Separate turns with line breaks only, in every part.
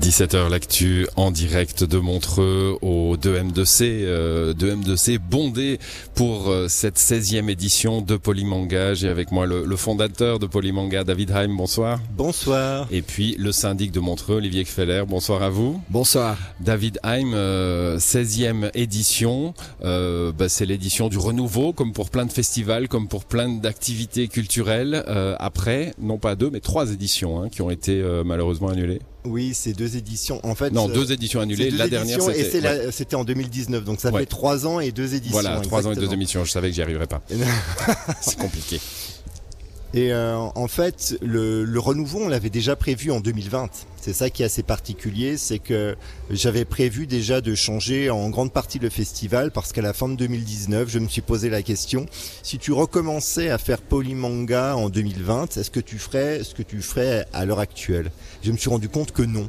17h l'actu en direct de Montreux au 2M2C, euh, 2M2C bondé pour euh, cette 16e édition de Polymanga. J'ai avec moi le, le, fondateur de Polymanga, David Heim, bonsoir.
Bonsoir.
Et puis le syndic de Montreux, Olivier Kfeller, bonsoir à vous.
Bonsoir.
David Heim, euh, 16e édition, euh, bah, c'est l'édition du renouveau, comme pour plein de festivals, comme pour plein d'activités culturelles. Euh, après, non pas deux, mais trois éditions hein, qui ont été euh, malheureusement annulées.
Oui, c'est deux éditions. En fait,
non, deux éditions annulées.
Deux
la
éditions
dernière,
c'était
ouais.
c'était en 2019, donc ça
Ouais.
fait trois ans et deux éditions.
Voilà, trois ans et deux émissions. Je savais que j'y arriverais pas. C'est compliqué.
Et euh, en fait, le, le renouveau, on l'avait déjà prévu en 2020. C'est ça qui est assez particulier, c'est que j'avais prévu déjà de changer en grande partie le festival parce qu'à la fin de 2019, je me suis posé la question si tu recommençais à faire polymanga en 2020, est-ce que tu ferais ce que tu ferais à l'heure actuelle? Je me suis rendu compte que non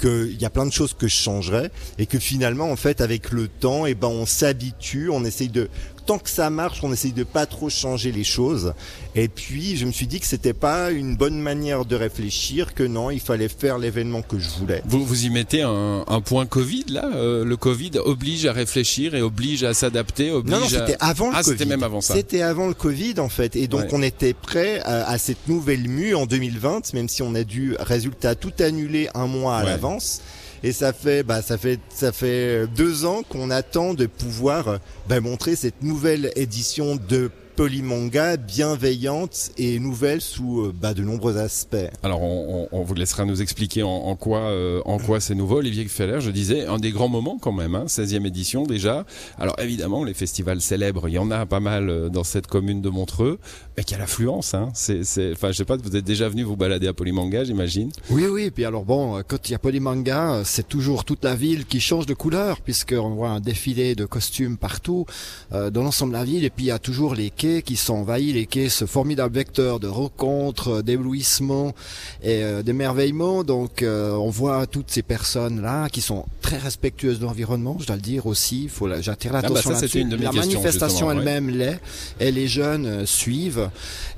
qu'il y a plein de choses que je changerais et que finalement en fait avec le temps et ben on s'habitue on essaye de tant que ça marche on essaye de pas trop changer les choses et puis je me suis dit que c'était pas une bonne manière de réfléchir que non il fallait faire l'événement que je voulais
Vous, vous y mettez un, un point Covid là euh, Le Covid oblige à réfléchir et oblige à s'adapter. Oblige
non non
à...
c'était avant le
Ah,
Covid
c'était même avant ça.
c'était avant le Covid en fait et donc
Ouais.
on était prêt à, à cette nouvelle mue en 2020 même si on a dû résultat tout annuler un mois à
Ouais.
l'avance Et ça fait, bah, ça fait, ça fait deux ans qu'on attend de pouvoir bah, montrer cette nouvelle édition de Polymanga bienveillante et nouvelle sous euh, bah, de nombreux aspects.
Alors on, on, on vous laissera nous expliquer en, en quoi euh, en quoi c'est nouveau. Olivier Feller, je disais, un des grands moments quand même, hein, 16e édition déjà. Alors évidemment, les festivals célèbres, il y en a pas mal euh, dans cette commune de Montreux, mais qu'il y a l'affluence. Hein. C'est, c'est, enfin, je sais pas, vous êtes déjà venu vous balader à Polymanga, j'imagine.
Oui, oui. Puis alors bon, quand il y a Polymanga, c'est toujours toute la ville qui change de couleur, puisqu'on voit un défilé de costumes partout euh, dans l'ensemble de la ville. Et puis il y a toujours les quais qui sont envahis, les quais, ce formidable vecteur de rencontres, euh, d'éblouissements et euh, d'émerveillement. Donc euh, on voit toutes ces personnes là qui sont très respectueuses de l'environnement, je dois le dire aussi. Il faut, la- j'attire
bah,
l'attention là-dessus.
mes
La manifestation
ouais.
elle-même l'est, et les jeunes suivent.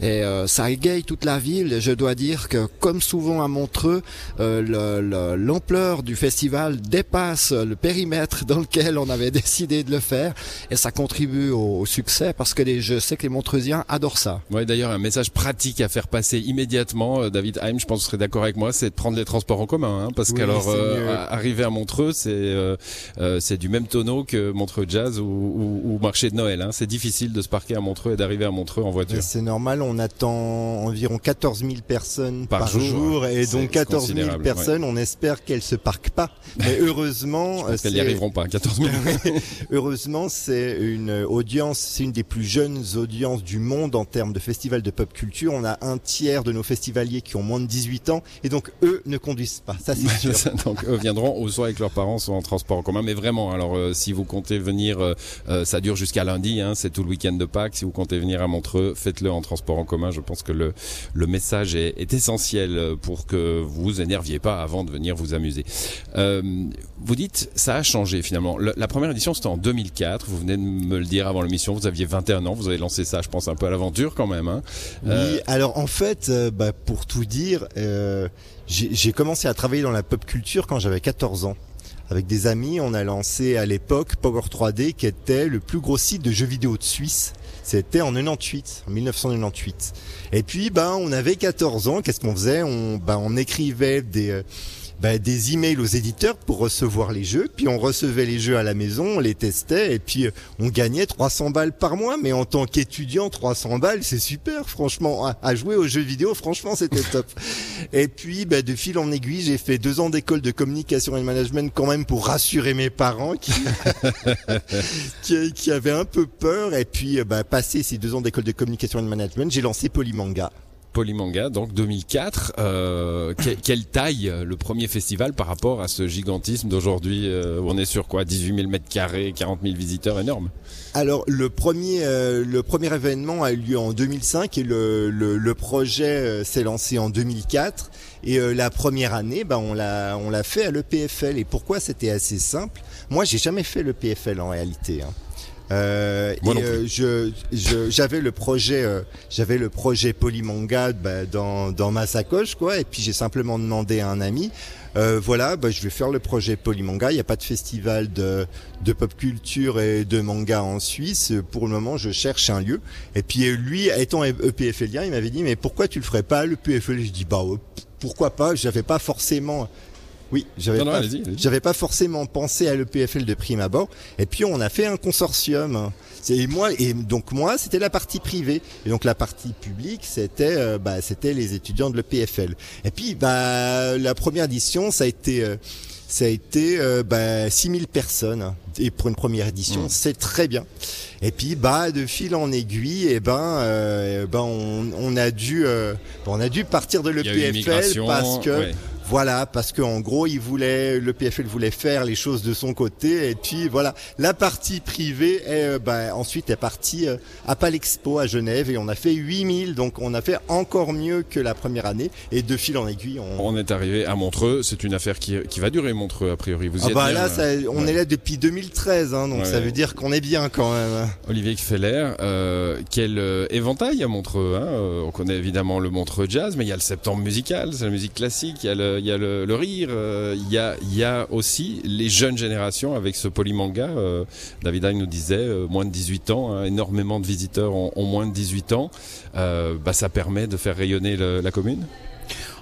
Et ça égaye toute la ville. Je dois dire que, comme souvent à Montreux, euh, le- le- l'ampleur du festival dépasse le périmètre dans lequel on avait décidé de le faire, et ça contribue au, au succès parce que les, je sais que les Montreusiens adorent ça.
Ouais, d'ailleurs, un message pratique à faire passer immédiatement, euh, David Heim, je pense que vous serez d'accord avec moi, c'est de prendre les transports en commun, hein, parce
Oui,
qu'alors euh, arriver à Montreux, c'est euh, c'est du même tonneau que Montreux Jazz ou, ou, ou marché de Noël. Hein. C'est difficile de se parquer à Montreux et d'arriver à Montreux en voiture.
C'est normal, on attend environ 14 000 personnes
Par
par,
jour,
jour, et donc 14 000
considérable,
personnes, on espère qu'elles se parquent pas. Mais heureusement,
qu'elles n'y arriveront pas, 14 000.
Heureusement, c'est une audience, c'est une des plus jeunes audiences du monde en termes de festival de pop culture. On a un tiers de nos festivaliers qui ont moins de 18 ans et donc eux ne conduisent pas. Ça c'est sûr.
Donc eux viendront ou soit avec leurs parents, soit en transport en commun. Mais vraiment, alors euh, si vous comptez venir, euh, euh, ça dure jusqu'à lundi, hein, c'est tout le week-end de Pâques. Si vous comptez venir à Montreux, faites-le en transport en commun. Je pense que le, le message est, est essentiel pour que vous vous énerviez pas avant de venir vous amuser. Euh, vous dites, ça a changé finalement. Le- la première édition, c'était en 2004. Vous venez de me le dire avant l'émission. Vous aviez 21 ans. Vous avez lancé ça, je pense, un peu à l'aventure quand même. Hein. Euh,
Oui, alors en fait, euh, bah, pour tout dire, euh, j'ai commencé à travailler dans la pop culture quand j'avais 14 ans. Avec des amis, on a lancé à l'époque Power 3D qui était le plus gros site de jeux vidéo de Suisse. C'était en 98, en 1998. Et puis, ben, on avait 14 ans. Qu'est-ce qu'on faisait? On, ben, on écrivait des, ben, des emails aux éditeurs pour recevoir les jeux. Puis on recevait les jeux à la maison, on les testait et puis euh, on gagnait 300 balles par mois. Mais en tant qu'étudiant, 300 balles, c'est super, franchement. À, à jouer aux jeux vidéo, franchement, c'était top. Et puis, ben, de fil en aiguille, j'ai fait deux ans d'école de communication et de management quand même pour rassurer mes parents qui, qui, qui avaient un peu peur. Et puis, euh, ben, passé ces deux ans d'école de communication et de management, j'ai lancé Polymanga.
Polymanga, donc 2004. Euh, que- quelle taille euh, le premier festival par rapport à ce gigantisme d'aujourd'hui euh, On est sur quoi 18 000 mètres carrés, 40 000 visiteurs, énorme.
Alors le premier le premier événement a eu lieu en 2005 et le le, projet s'est lancé en 2004 et la première année ben on l'a on l'a fait à l'EPFL et pourquoi c'était assez simple? Moi j'ai jamais fait l'EPFL en réalité hein. Euh,
Moi
et euh, je, je- j'avais le projet, euh, j'avais le projet Polymanga bah, dans, dans ma sacoche, quoi. Et puis j'ai simplement demandé à un ami, euh, voilà, bah, je vais faire le projet Polymanga. Il n'y a pas de festival de, de pop culture et de manga en Suisse. Pour le moment, je cherche un lieu. Et puis euh, lui, étant EPFLien, il m'avait dit, mais pourquoi tu le ferais pas le PFL Je dis, bah euh, pourquoi pas? J'avais pas forcément. Oui, j'avais pas, j'avais pas forcément pensé à l'EPFL de prime abord. Et puis on a fait un consortium. Et moi, et donc moi, c'était la partie privée. Et donc la partie publique, c'était, euh, bah, c'était les étudiants de l'EPFL. Et puis, bah, la première édition, ça a été, euh, ça a été, euh, bah, 6000 personnes. Et pour une première édition,
Mmh.
c'est très bien. Et puis, bah, de fil en aiguille, et ben, euh, eh ben, on, on a dû, euh, on a dû partir de l'EPFL parce que.
ouais.
Voilà, parce qu'en gros, il voulait, le PFL voulait faire les choses de son côté, et puis voilà, la partie privée est, euh, bah, ensuite est partie euh, à Palexpo à Genève, et on a fait 8000, donc on a fait encore mieux que la première année, et de fil en aiguille, on...
On est arrivé à Montreux. C'est une affaire qui, qui va durer, Montreux, a priori. Vous y
Ah
êtes
bah
bien,
là, ça, on
Ouais.
est là depuis 2013, hein, donc
Ouais.
ça veut dire qu'on est bien quand même.
Olivier Feller, euh, quel euh, éventail à Montreux. Hein Euh, on connaît évidemment le Montreux Jazz, mais il y a le septembre musical, c'est la musique classique, il y a le, il y a le, rire, euh, il, y a, il y a aussi les jeunes générations avec ce polymanga. Euh, David Hein nous disait, euh, moins de 18 ans, hein, énormément de visiteurs ont, moins de 18 ans. Euh, bah, ça permet de faire rayonner la commune?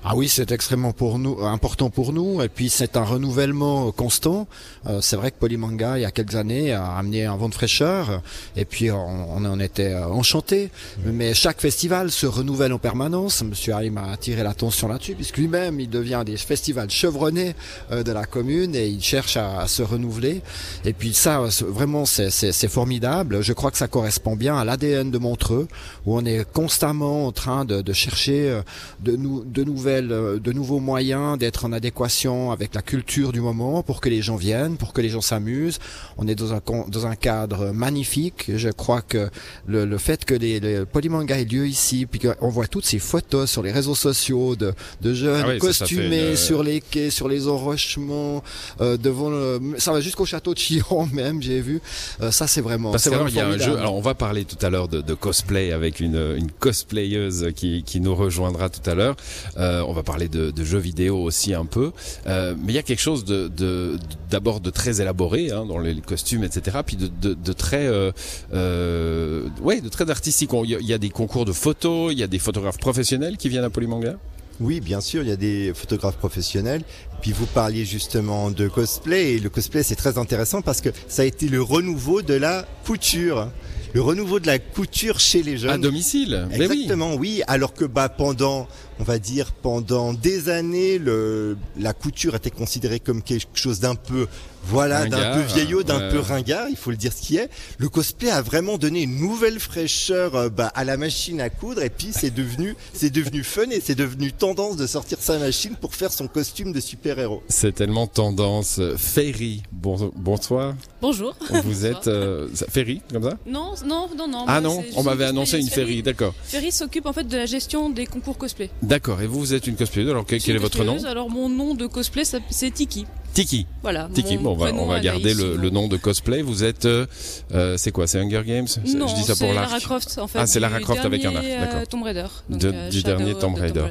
Ah oui, c'est extrêmement pour nous, important pour nous. Et puis c'est un renouvellement euh, constant. Euh, c'est vrai que Polymanga, il y a quelques années, a amené un vent de fraîcheur. Et puis on, on en était euh, enchantés. Mais chaque festival se renouvelle en permanence. Monsieur Haïm a attiré l'attention là-dessus, puisque lui-même, il devient des festivals chevronnés euh, de la commune et il cherche à, à se renouveler. Et puis ça, c'est- vraiment, c'est- formidable. Je crois que ça correspond bien à l'ADN de Montreux, où on est constamment en train de, de chercher euh, de, nou- de nouvelles, euh, de nouveaux moyens, d'être en adéquation avec la culture du moment pour que les gens viennent, pour que les gens s'amusent. On est dans un, dans un cadre magnifique. Je crois que le, le fait que les, les Polymanga ait lieu ici, puis qu'on voit toutes ces photos sur les réseaux sociaux de, de jeunes
Ah oui,
costumés
une-
sur les quais, sur les enrochements, euh, devant le, ça va jusqu'au château de Chillon même, j'ai vu. Euh, ça c'est vraiment,
Parce
vraiment
il y a un jeu. Alors on va parler tout à l'heure de, de cosplay avec une, une cosplayeuse qui, qui nous rejoindra tout à l'heure. Euh, on va parler de, de jeux vidéo aussi un peu. Euh, mais il y a quelque chose de de- d'abord de, très élaboré hein, dans les costumes, etc. Puis de, de, de très euh, euh, ouais de très artistique. Il y, a- des concours de photos, il y a des photographes professionnels qui viennent à Polymanga?
Oui, bien sûr, il y a des photographes professionnels. Puis vous parliez justement de cosplay et le cosplay c'est très intéressant parce que ça a été le renouveau de la couture. Le renouveau de la couture chez les jeunes.
À domicile. Mais oui.
Exactement, oui. Alors que bah pendant, on va dire pendant des années, le la couture était considérée comme quelque chose d'un peu, voilà, d'un peu vieillot, d'un
ouais.
peu ringard. Il faut le dire ce qui est. Le cosplay a vraiment donné une nouvelle fraîcheur euh, bah, à la machine à coudre. Et puis c'est devenu, c'est devenu fun et c'est devenu tendance de sortir sa machine pour faire son costume de super héros.
C'est tellement tendance. Ferry, bon, bonsoir.
Bonjour.
Vous êtes euh, Ferry comme ça?
Non, non, non, non.
Ah non, on m'avait annoncé une. Ferry, d'accord.
Ferry s'occupe en fait de la gestion des concours cosplay.
D'accord, et vous, vous êtes une cosplayeuse, alors quel, est votre nom
Alors mon nom de cosplay c'est Tiki.
Tiki.
Voilà.
Tiki, bon, on va, on va garder le, nom de cosplay. Vous êtes, euh, euh, c'est quoi, c'est Hunger Games?
Non,
Je dis ça
c'est
pour
Lara
l'arc.
Croft en fait.
Ah, c'est Lara Croft avec un arc, d'accord.
euh, Tomb Raider. Donc,
De-
euh,
du
Shadow
dernier Tomb Raider.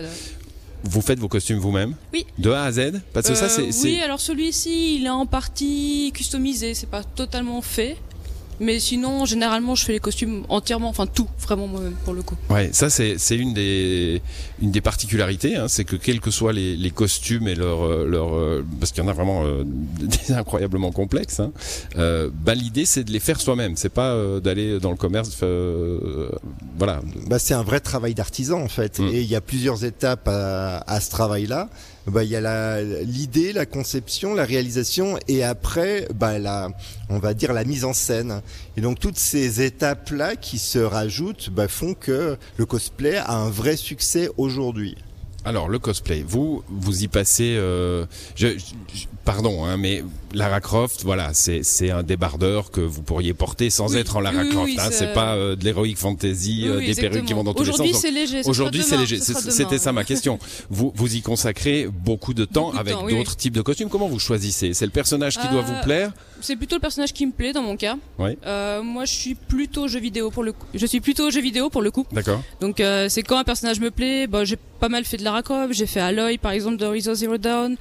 Vous faites vos costumes vous-même?
Oui.
De A à Z? Parce que ça,
Euh,
c'est... c'est-
Oui, alors celui-ci, il est en partie customisé, c'est pas totalement fait. Mais sinon, généralement, je fais les costumes entièrement, enfin tout, vraiment moi-même pour le coup.
Ouais, ça c'est c'est une des une des particularités, hein, c'est que quels que soient les, les costumes et leur euh, leur euh, parce qu'il y en a vraiment euh, des incroyablement complexes. Hein, euh, bah l'idée c'est de les faire soi-même, c'est pas euh, d'aller dans le commerce, euh, voilà.
Bah, c'est un vrai travail d'artisan en fait,
Mm.
et il y a plusieurs étapes à, à ce travail-là. Bah, il y a la- l'idée, la conception, la réalisation, et après, bah, la, on va dire la mise en scène. Et donc toutes ces étapes-là qui se rajoutent bah, font que le cosplay a un vrai succès aujourd'hui.
Alors le cosplay, vous vous y passez. Euh, je, je- pardon, hein, mais Lara Croft, voilà, c'est c'est un débardeur que vous pourriez porter sans
Oui,
être en Lara
oui,
Croft.
oui,
hein,
c'est-
pas euh, de l'héroïque fantasy, euh, des perruques qui vont dans tous les sens.
Aujourd'hui, c'est léger.
Aujourd'hui, c'est léger. C'était ça ma question. Vous vous y consacrez beaucoup de temps
Beaucoup
avec d'autres types de costumes. Comment vous choisissez? C'est le personnage qui doit
Euh,
vous plaire?
C'est plutôt le personnage qui me plaît dans mon cas.
Oui.
Euh, moi, je suis plutôt jeu vidéo pour le coup. Je suis plutôt jeu vidéo pour le coup.
D'accord.
Donc euh, c'est quand un personnage me plaît, bah, j'ai pas mal fait de Lara Croft, j'ai fait Aloy par exemple de Horizon Zero Dawn,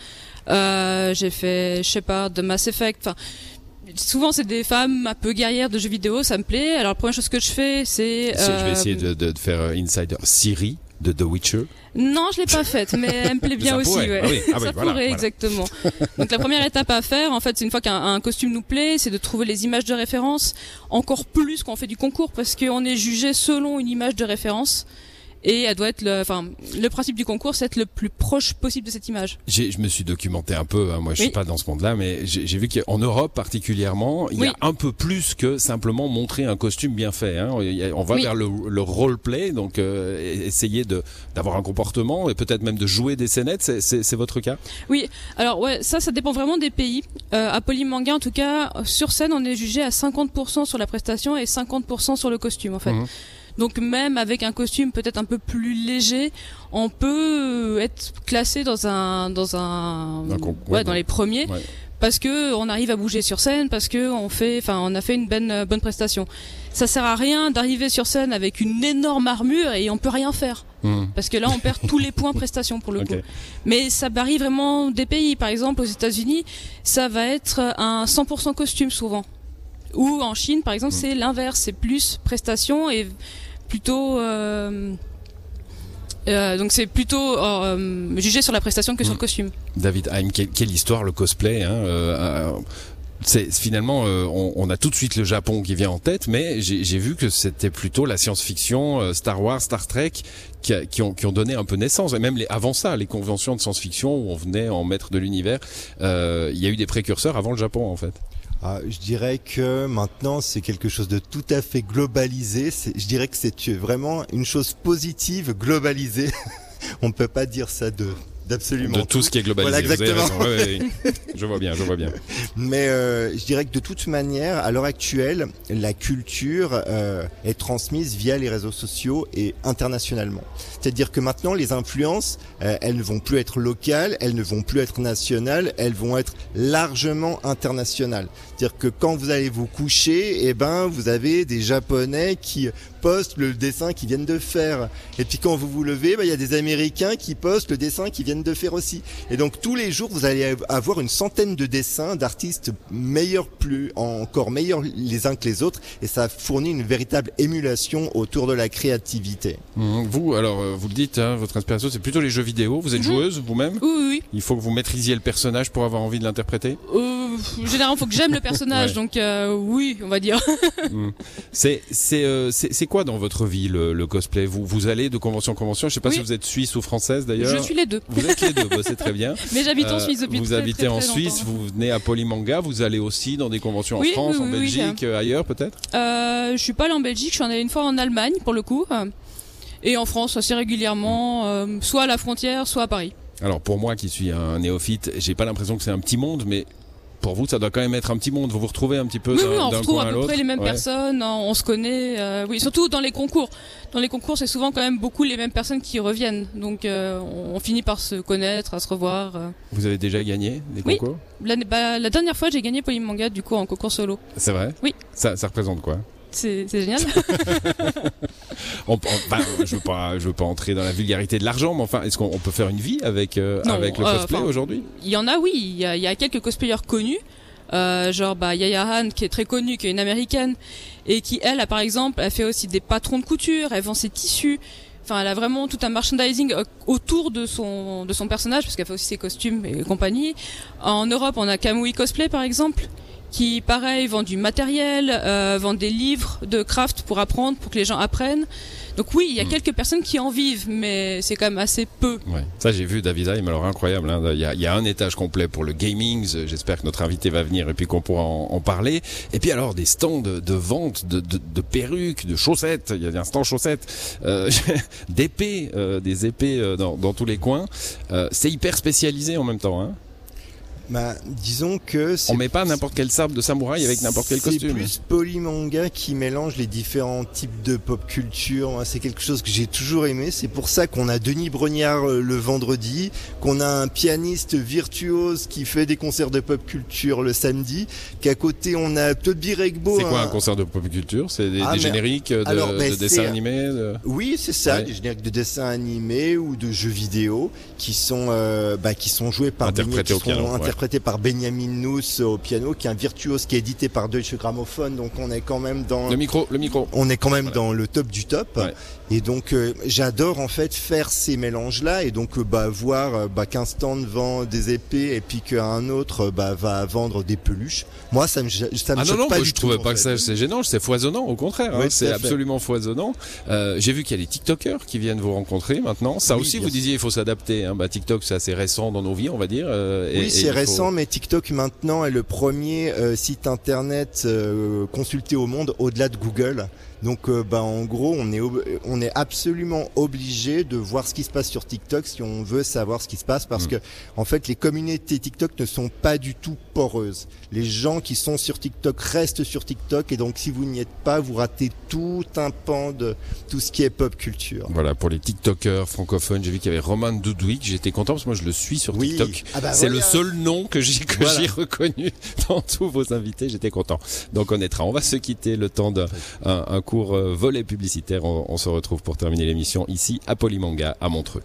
euh, j'ai fait Shepard de Mass Effect, enfin souvent c'est des femmes un peu guerrières de jeux vidéo, ça me plaît. Alors la première chose que je fais c'est...
Si, Je vais
euh,
essayer de, de, de faire euh, Insider Siri de The Witcher.
Non, je l'ai pas faite, mais elle me plaît bien aussi.
pourrait.
ouais.
Ah oui, ah oui,
ça
voilà,
pourrait
voilà.
exactement. Donc la première étape à faire, en fait, c'est une fois qu'un un costume nous plaît, c'est de trouver les images de référence. Encore plus quand on fait du concours, parce qu'on est jugé selon une image de référence. Et elle doit être le, enfin, le principe du concours, c'est être le plus proche possible de cette image.
J'ai- Je me suis documenté un peu, hein, moi je suis
Oui.
pas dans ce monde-là, mais j'ai j'ai vu qu'en Europe particulièrement, il y a un peu plus que simplement montrer un costume bien fait. Hein. On va
Oui.
vers le, le roleplay, donc euh, e- essayer de d'avoir un comportement et peut-être même de jouer des scénettes. C'est- C'est c'est votre cas?
Oui, alors ouais, ça, ça dépend vraiment des pays. Euh, à Polymanga, en tout cas, sur scène, on est jugé à 50% sur la prestation et 50% sur le costume, en fait.
Mhm.
Donc même avec un costume peut-être un peu plus léger, on peut euh, être classé dans un dans un ouais, dans les premiers
Ouais.
parce que on arrive à bouger sur scène parce que on fait enfin on a fait une bonne euh, bonne prestation. Ça sert à rien d'arriver sur scène avec une énorme armure et on peut rien faire
Mhm.
parce que là on perd tous les points prestation pour le
Ok.
coup. Mais ça varie vraiment des pays. Par exemple, aux États-Unis, ça va être un 100% costume souvent. Ou en Chine, par exemple,
Mm.
c'est l'inverse, c'est plus prestation et plutôt. euh, euh, donc c'est plutôt euh, jugé sur la prestation que sur
Mm.
le costume.
David Haim, quelle, quelle histoire le cosplay. Hein, euh, euh, c'est finalement, euh, on, on a tout de suite le Japon qui vient en tête, mais j'ai j'ai vu que c'était plutôt la science-fiction, euh, Star Wars, Star Trek, qui, a- qui ont, qui ont donné un peu naissance. Et même les, avant ça, les conventions de science-fiction où on venait en maître de l'univers, euh, il y a eu des précurseurs avant le Japon en fait.
Ah, je dirais que maintenant c'est quelque chose de tout à fait globalisé. Je dirais que c'est vraiment une chose positive globalisée. On ne peut pas dire ça de d'absolument
de tout ce qui est globalisé.
Voilà,
vous avez
exactement.
raison. Ouais, ouais, ouais. je vois bien, je vois bien.
Mais euh, je dirais que de toute manière, à l'heure actuelle, la culture euh, est transmise via les réseaux sociaux et internationalement. C'est-à-dire que maintenant, les influences, euh, elles ne vont plus être locales, elles ne vont plus être nationales, elles vont être largement internationales. C'est-à-dire que quand vous allez vous coucher, eh ben, vous avez des Japonais qui postent le dessin qu'ils viennent de faire. Et puis quand vous vous levez, bah, il y a des Américains qui postent le dessin qu'ils viennent de faire aussi. Et donc tous les jours, vous allez avoir une centaine de dessins d'artistes meilleurs, plus encore meilleurs les uns que les autres, et ça fournit une véritable émulation autour de la créativité.
Mhm. Vous, alors, euh, vous le dites, hein, votre inspiration, c'est plutôt les jeux vidéo. Vous êtes
Mhm.
joueuse vous-même
Oui, oui, oui.
Il faut que vous maîtrisiez le personnage pour avoir envie de l'interpréter?
Euh, généralement, faut que j'aime le personnage,
Ouais.
donc euh, oui, on va dire.
C'est c'est euh, c'est quoi dans votre vie le, le cosplay? Vous vous allez de convention en convention? Je sais pas
Oui.
si vous êtes suisse ou française d'ailleurs.
Je suis les deux.
Vous êtes les deux, bah, c'est très bien.
Mais j'habite en
Euh,
Suisse depuis
Vous
très,
habitez
très,
en
très
Suisse,
longtemps.
vous venez à Polymanga, vous allez aussi dans des conventions en France,
oui,
en Belgique, ailleurs peut-être?
Euh, je suis pas allée en Belgique, je suis allée une fois en Allemagne pour le coup, et en France assez régulièrement, euh, soit à la frontière, soit à Paris.
Alors pour moi qui suis un néophyte, j'ai pas l'impression que c'est un petit monde, mais pour vous ça doit quand même être un petit monde. Vous vous retrouvez un petit peu
Oui,
d'un
oui, on retrouve
coin
à
à
peu près les mêmes
Ouais.
personnes, on, on se connaît. euh, oui, surtout dans les concours. Dans les concours, c'est souvent quand même beaucoup les mêmes personnes qui reviennent, donc euh, on, on finit par se connaître, à se revoir. euh.
Vous avez déjà gagné des
Oui.
concours?
L'année- bah, la dernière fois, j'ai gagné Polymanga du coup en concours solo.
C'est vrai?
Oui.
Ça, ça représente quoi?
C'est génial.
on, on- bah, Je veux pas, je veux pas entrer dans la vulgarité de l'argent, mais enfin, est-ce qu'on on peut faire une vie avec euh,
Non,
avec le
euh,
cosplay aujourd'hui?
Il y en a, oui. Il y a, il y a quelques cosplayers connus. Euh, genre bah, Yaya Han qui est très connue, qui est une américaine et qui elle a par exemple elle fait aussi des patrons de couture, elle vend ses tissus. Enfin, elle a vraiment tout un merchandising autour de son de son personnage parce qu'elle fait aussi ses costumes et compagnie. En Europe, on a Kamui Cosplay par exemple qui pareil vend du matériel, euh, vend des livres de craft pour apprendre, pour que les gens apprennent. Donc oui, il y a
Mm.
quelques personnes qui en vivent, mais c'est quand même assez peu.
Ouais. Ça, j'ai vu David Heim, alors incroyable. hein. Il, y a, il y a un étage complet pour le gaming. J'espère que notre invité va venir et puis qu'on pourra en, en parler. Et puis alors des stands de, vente de, de, de perruques, de chaussettes. Il y a un stand chaussettes, euh, d'épées, euh, des épées dans, dans tous les coins. C'est hyper spécialisé en même temps. Hein.
Bah, disons que c'est
On met pas n'importe quel sabre de samouraï avec n'importe quel costume.
C'est plus polymanga qui mélange les différents types de pop culture. C'est quelque chose que j'ai toujours aimé. C'est pour ça qu'on a Denis Brognard euh, le vendredi, qu'on a un pianiste virtuose qui fait des concerts de pop culture le samedi, qu'à côté on a Toby Regbo.
C'est quoi un concert de pop culture? C'est des,
Ah,
des génériques de,
alors, mais
de dessins animés de-
Oui, c'est ça,
Ouais.
des génériques de dessins animés ou de jeux vidéo qui sont euh, bah, qui sont joués par
Interprétés au piano, ouais.
Interprétés par Benjamin Nuss au piano, qui est un virtuose qui est édité par Deutsche Grammophon. Donc on est quand même dans
Le micro, le micro.
on est quand même
Voilà.
dans le top du top.
Ouais.
Et donc euh, j'adore en fait faire ces mélanges là et donc euh, bah voir euh, bah, qu'un stand vend des épées et puis qu'un autre bah, va vendre des peluches. Moi ça me ça me
Ah non, non,
pas
moi
du
je
tout,
trouvais pas que ça c'est gênant, c'est foisonnant, au contraire,
Oui,
hein, c'est absolument foisonnant. Euh, J'ai vu qu'il y a les TikTokers qui viennent vous rencontrer maintenant. Ça
Oui,
aussi, vous disiez, il faut s'adapter. Hein. Bah, TikTok, c'est assez récent dans nos vies, on va dire.
Oui, c'est
faut-
récent, mais TikTok maintenant est le premier euh, site internet euh, consulté au monde au-delà de Google. Donc, euh, bah, en gros, on est on est absolument obligé de voir ce qui se passe sur TikTok si on veut savoir ce qui se passe, parce
Mm.
que en fait, les communautés TikTok ne sont pas du tout poreuses. Les gens qui sont sur TikTok restent sur TikTok, et donc si vous n'y êtes pas, vous ratez tout un pan de tout ce qui est pop culture.
Voilà, pour les TikTokers francophones, j'ai vu qu'il y avait Roman Dudwig. J'étais content parce que moi je le suis sur
Oui.
TikTok.
Ah bah
c'est
voilà.
le seul nom que j'ai que
Voilà.
j'ai reconnu dans tous vos invités. J'étais content. Donc on est On va se quitter le temps d'un un, un court euh, volet publicitaire. On, on se retrouve pour terminer l'émission ici à Polymanga à Montreux.